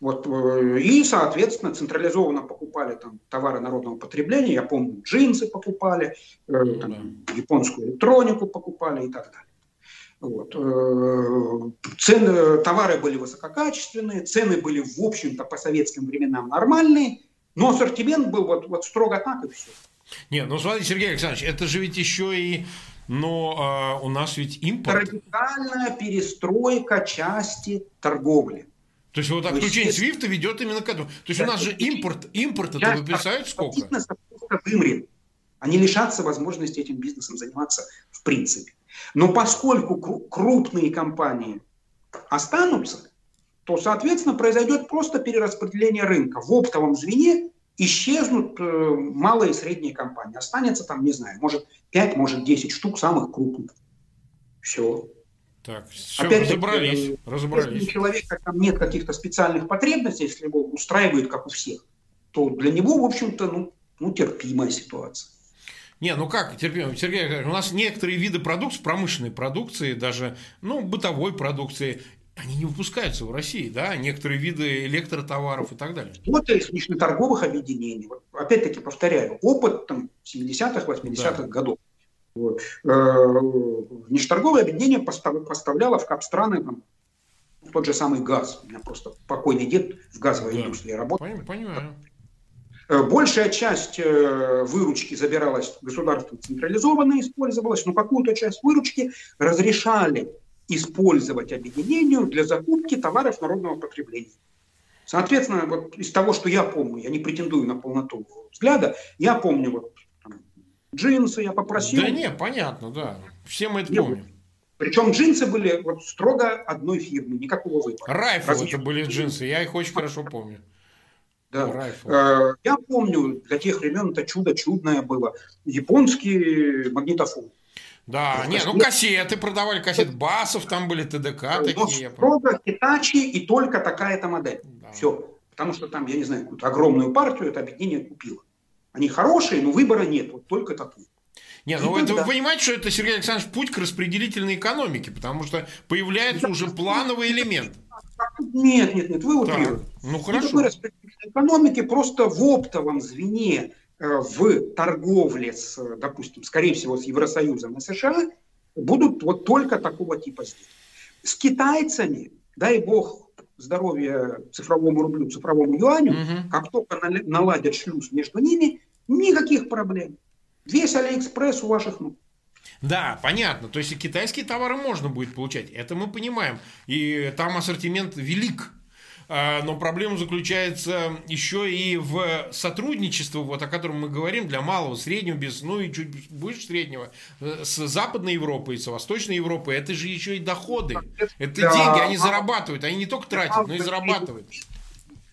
вот, э, и, соответственно, централизованно покупали там товары народного потребления. Я помню, джинсы покупали, э, там, японскую электронику покупали и так далее. Вот. Э, цены, товары были высококачественные, цены были, в общем-то, по советским временам нормальные, но ассортимент был вот, вот строго так и все. Нет, ну смотрите, Сергей Александрович, это же ведь еще и но а, у нас ведь импорт. Радикальная перестройка части торговли. То есть вот отключение Свифта ведет именно к этому. То есть у нас же импорт, импорт это вы представляете сколько? Вымрет. Они лишатся возможности этим бизнесом заниматься в принципе. Но поскольку крупные компании останутся, то, соответственно, произойдет просто перераспределение рынка. В оптовом звене исчезнут э, малые и средние компании. Останется там, не знаю, может 5, может 10 штук самых крупных. Все. Так, все, Опять разобрались, разобрались. Если у человека там нет каких-то специальных потребностей, если его устраивает, как у всех, то для него, в общем-то, ну, ну терпимая ситуация. Не, ну как, терпимо, Сергей, у нас некоторые виды продукции, промышленной продукции, даже, ну, бытовой продукции, они не выпускаются в России, да, некоторые виды электротоваров и так далее. Вот из внешнеторговых объединений. Вот, опять-таки повторяю, опыт там 70-х, 80-х да. годов. Вот. Э, внешнеторговое объединение поставляло в капстраны там, тот же самый газ. У меня просто покойный дед в газовой да. индустрии работал. Понимаю. Э, большая часть э, выручки забиралась государством централизованно, использовалась, но какую-то часть выручки разрешали использовать объединению для закупки товаров народного потребления. Соответственно, вот из того, что я помню, я не претендую на полноту взгляда, я помню вот джинсы, я попросил. Да не, понятно, да. Все мы это Нет, помним. Причем джинсы были вот строго одной фирмы, никакого выбора. Райфл это были джинсы, я их очень хорошо помню. Да. Райфл. Э, я помню, для тех времен это чудо чудное было. Японский магнитофон. Да, ну, не, ну кассеты продавали, кассет басов, там были ТДК Но такие. Строго Hitachi и только такая-то модель. Да. Все. Потому что там, я не знаю, какую-то огромную партию это объединение купило. Они хорошие, но выбора нет, вот только такую. Не, ну это вы понимаете, что это, Сергей Александрович, путь к распределительной экономике, потому что появляется да. уже плановый элемент. Нет, нет, нет, вы утрируете. Ну хорошо. Никакой распределительной экономики просто в оптовом звене Э, в торговле с, допустим, скорее всего, с Евросоюзом и США будут вот только такого типа сделки. С китайцами, дай бог здоровья цифровому рублю, цифровому юаню, угу. как только наладят шлюз между ними, никаких проблем. Весь Алиэкспресс у ваших ног. Да, понятно. То есть и китайские товары можно будет получать. Это мы понимаем. И там ассортимент велик. А, но проблема заключается еще и в сотрудничестве, вот, о котором мы говорим, для малого, среднего бизнеса, ну и чуть больше среднего, э, с Западной Европой, с Восточной Европой. Это же еще и доходы. Это да. деньги, они зарабатывают. Они не только тратят, но и зарабатывают.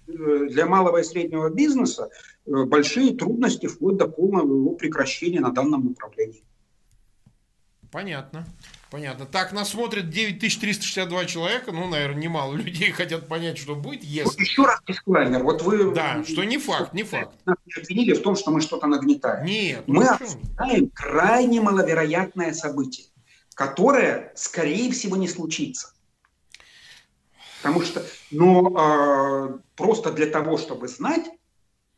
Для малого и среднего бизнеса э, большие трудности вплоть до полного его прекращения на данном направлении. Понятно. Понятно. Так, нас смотрит 9362 человека. Ну, наверное, немало людей хотят понять, что будет, если... Вот еще раз дисклаймер. Вот вы... Да, что не факт, не факт. [LAUGHS] Нас обвинили в том, что мы что-то нагнетаем. Нет. Ну мы обсуждаем крайне маловероятное событие, которое, скорее всего, не случится. Потому что, ну, э, просто для того, чтобы знать,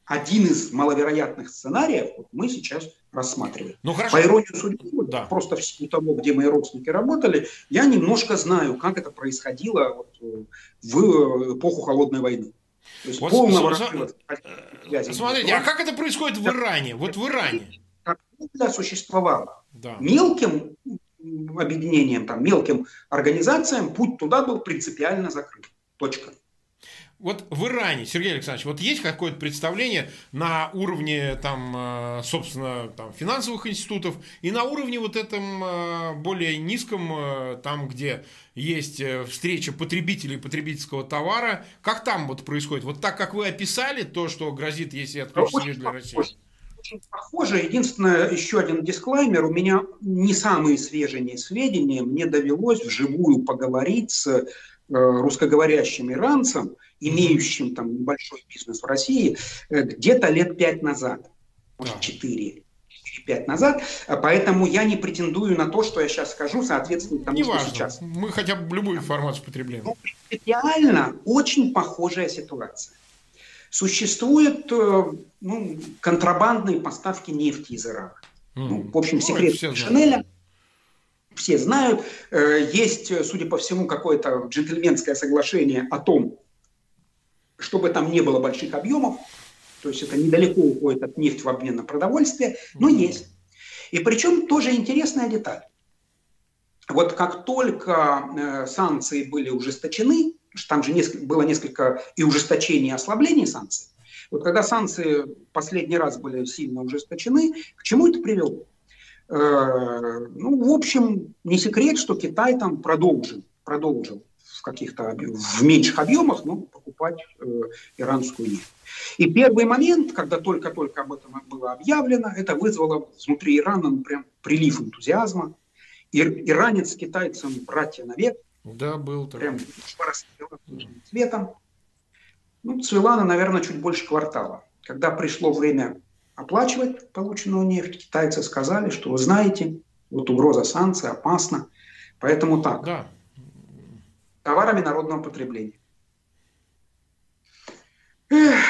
один из маловероятных сценариев вот мы сейчас рассматриваем. Ну, хорошо. По иронии судьбы, да. просто в силу того, где мои родственники работали, я немножко знаю, как это происходило вот э, в эпоху Холодной войны. То есть вот полного с, с, Смотрите, а как это происходит в Иране? Вот в Иране. Торговля существовала. Да. Мелким объединением, там, мелким организациям путь туда был принципиально закрыт. Точка. Вот в Иране, Сергей Александрович, вот есть какое-то представление на уровне, там, э, собственно, там, финансовых институтов и на уровне вот этом э, более низком, э, там, где есть встреча потребителей потребительского товара, как там вот происходит? Вот так, как вы описали, то, что грозит, если откроется мир для России? Очень похоже. Единственное, еще один дисклаймер. У меня не самые свежие сведения. Мне довелось вживую поговорить с русскоговорящим иранцем, имеющим там небольшой бизнес в России, э, где-то лет пять назад, может, четыре. 5 назад, поэтому я не претендую на то, что я сейчас скажу, соответственно, тому, не что важно. сейчас. Мы хотя бы любую информацию потребляем. Ну, принципиально очень похожая ситуация. Существуют э, ну, контрабандные поставки нефти из Ирана. Mm. Ну, в общем, секрет Ой, Шинеля все знают. Э, есть, судя по всему, какое-то джентльменское соглашение о том, чтобы там не было больших объемов, то есть это недалеко уходит от нефти в обмен на продовольствие, но есть. И причем тоже интересная деталь. Вот как только э, санкции были ужесточены, там же несколько, было несколько и ужесточений, и ослаблений санкций, вот когда санкции последний раз были сильно ужесточены, к чему это привело? Э, ну, в общем, не секрет, что Китай там продолжил, продолжил в каких-то в меньших объемах, но покупать э, иранскую нефть. И первый момент, когда только-только об этом было объявлено, это вызвало внутри Ирана ну, прям прилив энтузиазма. Ир, иранец с китайцем братья навек. Да, был так. Прям расцвела цветом. Ну, цвела она, наверное, чуть больше квартала. когда пришло время оплачивать полученную нефть, китайцы сказали, что вы знаете, вот угроза санкций опасна, поэтому так. Да. Товарами народного потребления. Эх,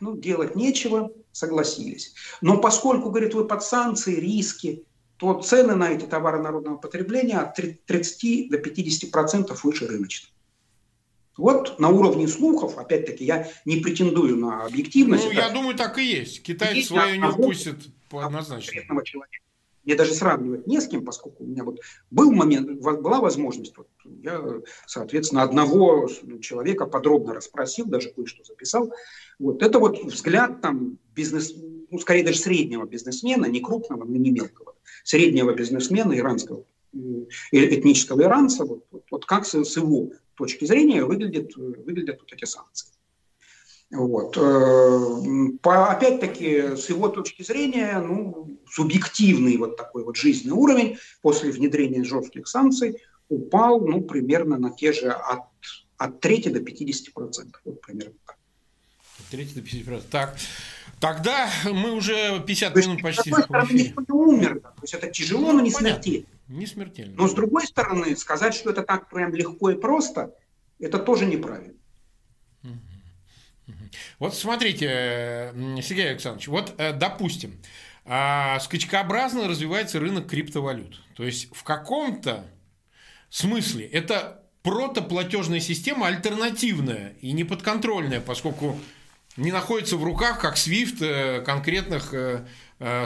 ну, делать нечего, согласились. Но поскольку, говорит, вы под санкции, риски, то цены на эти товары народного потребления от 30 до 50 процентов выше рыночных. Вот на уровне слухов, опять-таки, я не претендую на объективность. Ну, я думаю, так и есть. Китай свое не упустит однозначно. Человека. Мне даже сравнивать не с кем, поскольку у меня вот был момент, была возможность, вот я, соответственно, одного человека подробно расспросил, даже кое-что записал. Вот это вот взгляд там бизнес, ну, скорее даже среднего бизнесмена, не крупного, но не мелкого, среднего бизнесмена иранского, э, этнического иранца, вот, вот, вот как с, с его точки зрения выглядят, выглядят вот эти санкции. Вот. Э, по, опять-таки, с его точки зрения, ну, субъективный вот такой вот жизненный уровень после внедрения жестких санкций упал ну, примерно на те же от, от трети до 50 процентов. Вот примерно так. От трети до 50 процентов. Так, тогда мы уже 50 то минут почти. С одной стороны, никто не умер. То есть это тяжело, но не смертельно. Не смертельно. Но с другой стороны, сказать, что это так прям легко и просто, это тоже неправильно. Вот смотрите, Сергей Александрович, вот э, допустим, а, скачкообразно развивается рынок криптовалют. То есть в каком-то смысле это протоплатежная система альтернативная и неподконтрольная, поскольку не находится в руках, как SWIFT, э, конкретных, э,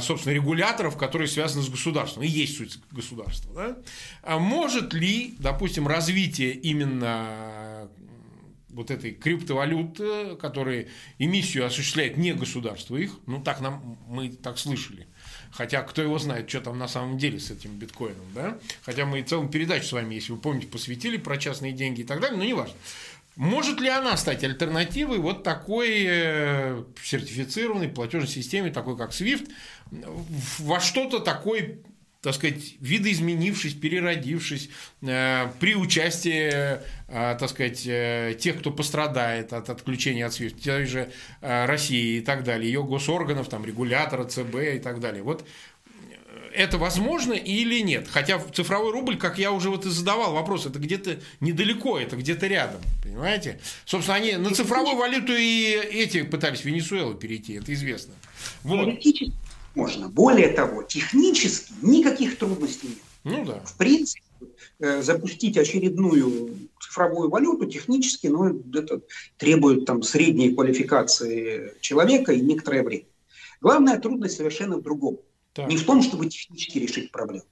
собственно, регуляторов, которые связаны с государством. И есть суть государства. Да? А может ли, допустим, развитие именно вот этой криптовалюты, которые эмиссию осуществляет не государство их, ну так нам мы так слышали. Хотя кто его знает, что там на самом деле с этим биткоином, да? Хотя мы и целую передачу с вами, если вы помните, посвятили про частные деньги и так далее, но неважно. Может ли она стать альтернативой вот такой э, сертифицированной платежной системе, такой как SWIFT, во что-то такое так сказать, видоизменившись, переродившись, э, при участии, э, так сказать, тех, кто пострадает от отключения от SWIFT, той же России и так далее, ее госорганов, там, регулятора, ЦБ и так далее. Вот это возможно или нет? Хотя цифровой рубль, как я уже вот и задавал вопрос, это где-то недалеко, это где-то рядом, понимаете? Собственно, они на цифровую валюту и эти пытались в Венесуэлу перейти, это известно. Вот можно. Более того, технически никаких трудностей нет. Ну да. В принципе, э, запустить очередную цифровую валюту технически, ну, это требует там средней квалификации человека и некоторое время. Главная трудность совершенно в другом. Так. Не в том, чтобы технически решить проблему,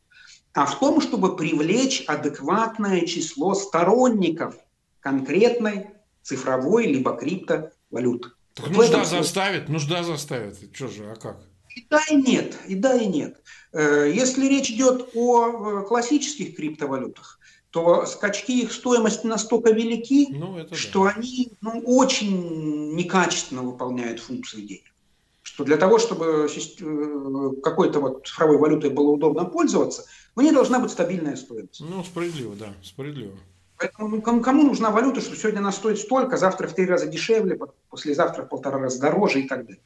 а в том, чтобы привлечь адекватное число сторонников конкретной цифровой либо криптовалюты. Так нужда заставит, нужда заставит. Что же, а как? И да, и нет, и да, и нет. Э, если речь идет о э, классических криптовалютах, то скачки их стоимости настолько велики, ну, что да. они ну, очень некачественно выполняют функции денег. Что для того, чтобы э, какой-то вот цифровой валютой было удобно пользоваться, у нее должна быть стабильная стоимость. Ну, справедливо, да, справедливо. Поэтому ну, кому, кому нужна валюта, что сегодня она стоит столько, завтра в три раза дешевле, послезавтра в полтора раза дороже и так далее.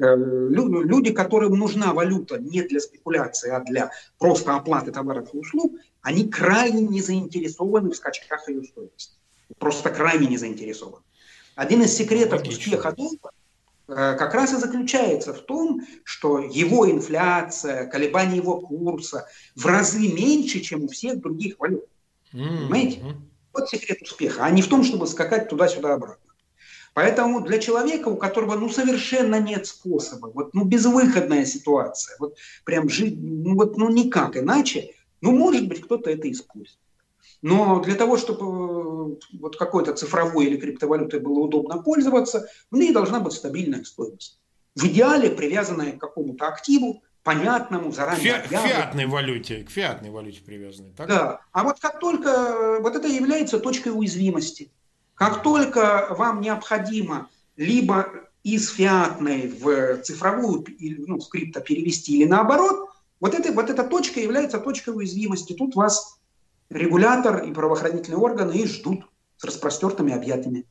Э, люди, которым нужна валюта не для спекуляции, а для просто оплаты товаров и услуг, они крайне не заинтересованы в скачках ее стоимости. Просто крайне не заинтересованы. Один из секретов Логично. успеха доллара как раз и заключается в том, что его инфляция, колебания его курса в разы меньше, чем у всех других валют. Mm-hmm. Понимаете? Вот секрет успеха, а не в том, чтобы скакать туда-сюда обратно. Поэтому для человека, у которого ну, совершенно нет способа, вот, ну, безвыходная ситуация, вот прям жить, ну, вот, ну, никак иначе, ну, может быть, кто-то это использует. Но для того, чтобы э, вот какой-то цифровой или криптовалютой было удобно пользоваться, в ней должна быть стабильная стоимость. В идеале привязанная к какому-то активу, понятному, заранее Фи- К фиатной валюте, к фиатной валюте привязанной. Так? Да. А вот как только э, вот это является точкой уязвимости – как только вам необходимо либо из фиатной в цифровую, ну, в крипто перевести или наоборот, вот, это, вот эта точка является точкой уязвимости. Тут вас регулятор и правоохранительные органы и ждут с распростертыми объятиями.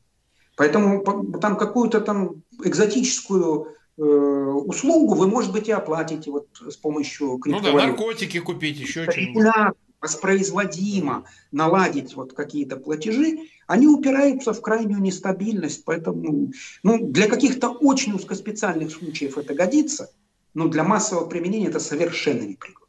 Поэтому там какую-то там экзотическую э, услугу вы, может быть, и оплатите вот с помощью криптовалют. Ну да, наркотики купить, еще что-нибудь. Воспроизводимо наладить вот какие-то платежи, они упираются в крайнюю нестабильность, поэтому ну, для каких-то очень узкоспециальных случаев это годится, но для массового применения это совершенно непригодно.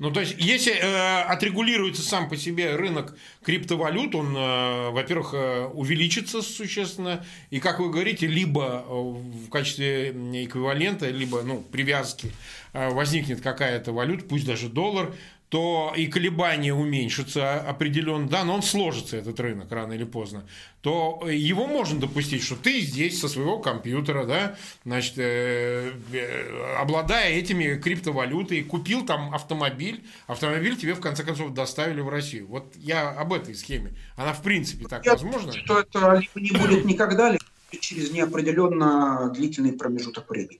Ну, то есть, если э, отрегулируется сам по себе рынок криптовалют, он, э, во-первых, э, увеличится существенно, и, как вы говорите, либо э, в качестве эквивалента, либо ну, привязки э, возникнет какая-то валюта, пусть даже доллар, то и колебания уменьшатся определенно, да, но он сложится, этот рынок, рано или поздно, то его можно допустить, что ты здесь со своего компьютера, да, значит, э, э, обладая этими криптовалютой, купил там автомобиль, автомобиль тебе в конце концов доставили в Россию. Вот я об этой схеме. Она в принципе так я возможно? Что это либо не будет никогда, либо через неопределенно длительный промежуток времени.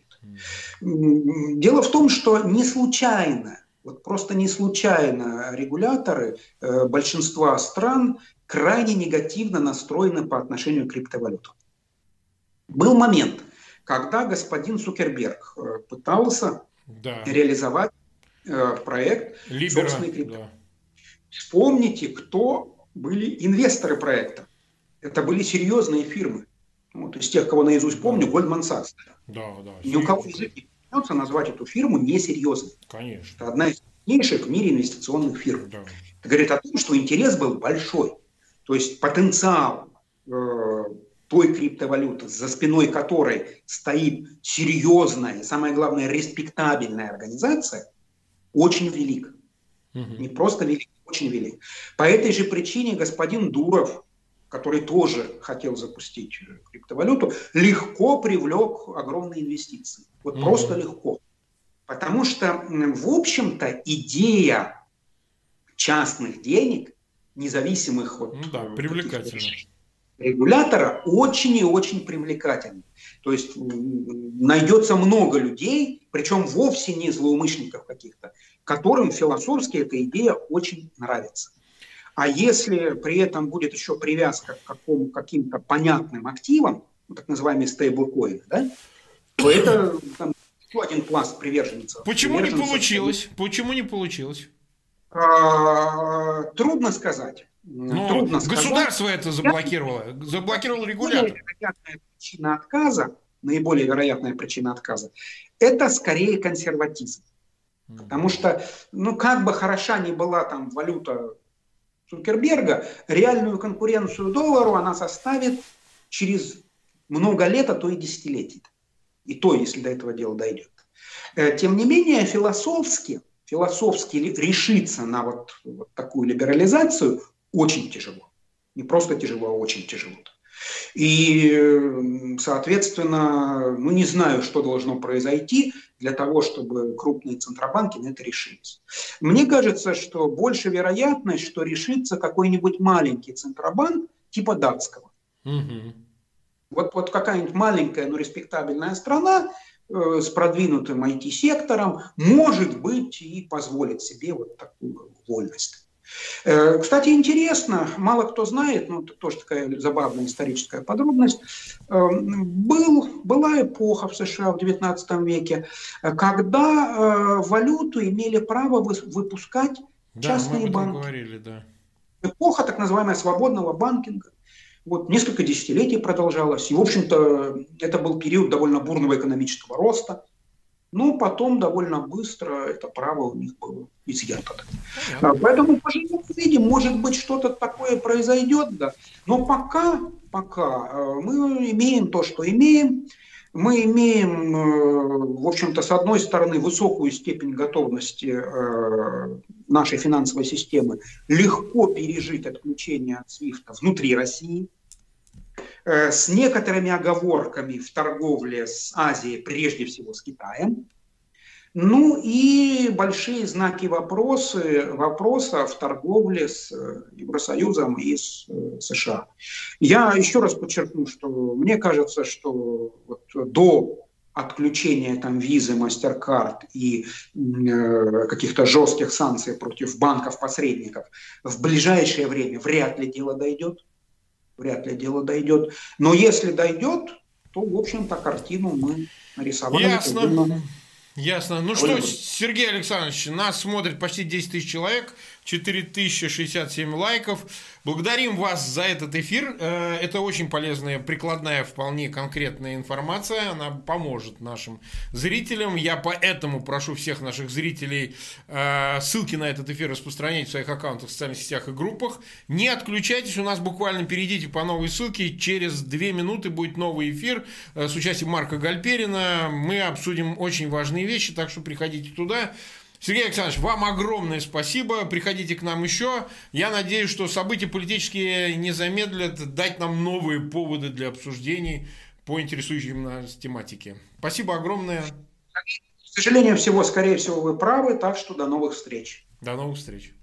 Дело в том, что не случайно вот просто не случайно регуляторы э, большинства стран крайне негативно настроены по отношению к криптовалютам. Был момент, когда господин Цукерберг э, пытался да. реализовать э, проект Либера, собственной криптовалюты. Да. Вспомните, кто были инвесторы проекта. Это были серьезные фирмы. Вот, из тех, кого наизусть помню, Goldman Sachs. Да, да. Ни у кого язык не придется назвать эту фирму несерьезной. Конечно. Это одна из крупнейших в мире инвестиционных фирм. Да. Это говорит о том, что интерес был большой. То есть потенциал э, той криптовалюты, за спиной которой стоит серьезная, самое главное, респектабельная организация, очень велик. Угу. Не просто велик, очень велик. По этой же причине господин Дуров, который тоже хотел запустить криптовалюту, легко привлек огромные инвестиции. Вот угу. просто легко. Потому что, в общем-то, идея частных денег, независимых от ну да, регулятора, очень и очень привлекательна. То есть найдется много людей, причем вовсе не злоумышленников каких-то, которым философски эта идея очень нравится. А если при этом будет еще привязка к какому, каким-то понятным активам, ну, так называемые стейблкоины, да, то это там, еще один пласт приверженцев. Почему не получилось? Почему не получилось? А, трудно сказать. Но ну, Трудно государство сказать. это заблокировало. Заблокировал регулятор. Вероятная причина отказа, наиболее вероятная причина отказа, это скорее консерватизм. Потому что, ну, как бы хороша ни была там валюта Цукерберга, реальную конкуренцию доллару она составит через много лет, а то и десятилетий. И то, если до этого дела дойдет. Э, тем не менее, философски, философски решиться на вот, вот такую либерализацию очень тяжело. Не просто тяжело, а очень тяжело. И, соответственно, ну не знаю, что должно произойти для того, чтобы крупные центробанки на это решились. Мне кажется, что больше вероятность, что решится какой-нибудь маленький центробанк типа датского. Угу. Вот, вот какая-нибудь маленькая, но респектабельная страна э, с продвинутым IT-сектором может быть и позволит себе вот такую вольность. Э, кстати, интересно, мало кто знает, ну, это тоже такая забавная историческая подробность, э, был, была эпоха в США в XIX веке, когда э, валюту имели право выпускать частные да, банки. Говорили, да. Эпоха так называемая свободного банкинга. Вот несколько десятилетий продолжалось. И, в общем-то, это был период довольно бурного экономического роста. Но потом довольно быстро это право у них было изъято. А, поэтому поживем увидим, может быть, что-то такое произойдет, да. Но пока, пока э, мы имеем то, что имеем. Мы имеем, э, в общем-то, с одной стороны, высокую степень готовности э, нашей финансовой системы легко пережить отключение от свифта внутри России, с некоторыми оговорками в торговле с Азией, прежде всего с Китаем, ну и большие знаки вопросы, вопроса в торговле с э, Евросоюзом и с э, США. Я еще раз подчеркну, что мне кажется, что вот до отключения там визы, MasterCard и э, каких-то жестких санкций против банков-посредников в ближайшее время вряд ли дело дойдет. Вряд ли дело дойдет. Но если дойдет, то, в общем-то, картину мы нарисовали. Ясно. Ясно. Ну что, Сергей Александрович, нас смотрит почти 10 тысяч человек, 4067 лайков. Благодарим вас за этот эфир. Э, это очень полезная, прикладная, вполне конкретная информация. Она поможет нашим зрителям. Я поэтому прошу всех наших зрителей э, ссылки на этот эфир распространять в своих аккаунтах в социальных сетях и группах. Не отключайтесь, у нас буквально перейдите по новой ссылке. Через две минуты будет новый эфир э, с участием Марка Гальперина. Мы обсудим очень важные вещи, так что приходите туда. Сергей Александрович, вам огромное спасибо. Приходите к нам еще. Я надеюсь, что события политические не замедлят дать нам новые поводы для обсуждений по интересующим нас тематике. Спасибо огромное. К сожалению, всего, скорее всего, вы правы, так что до новых встреч. До новых встреч.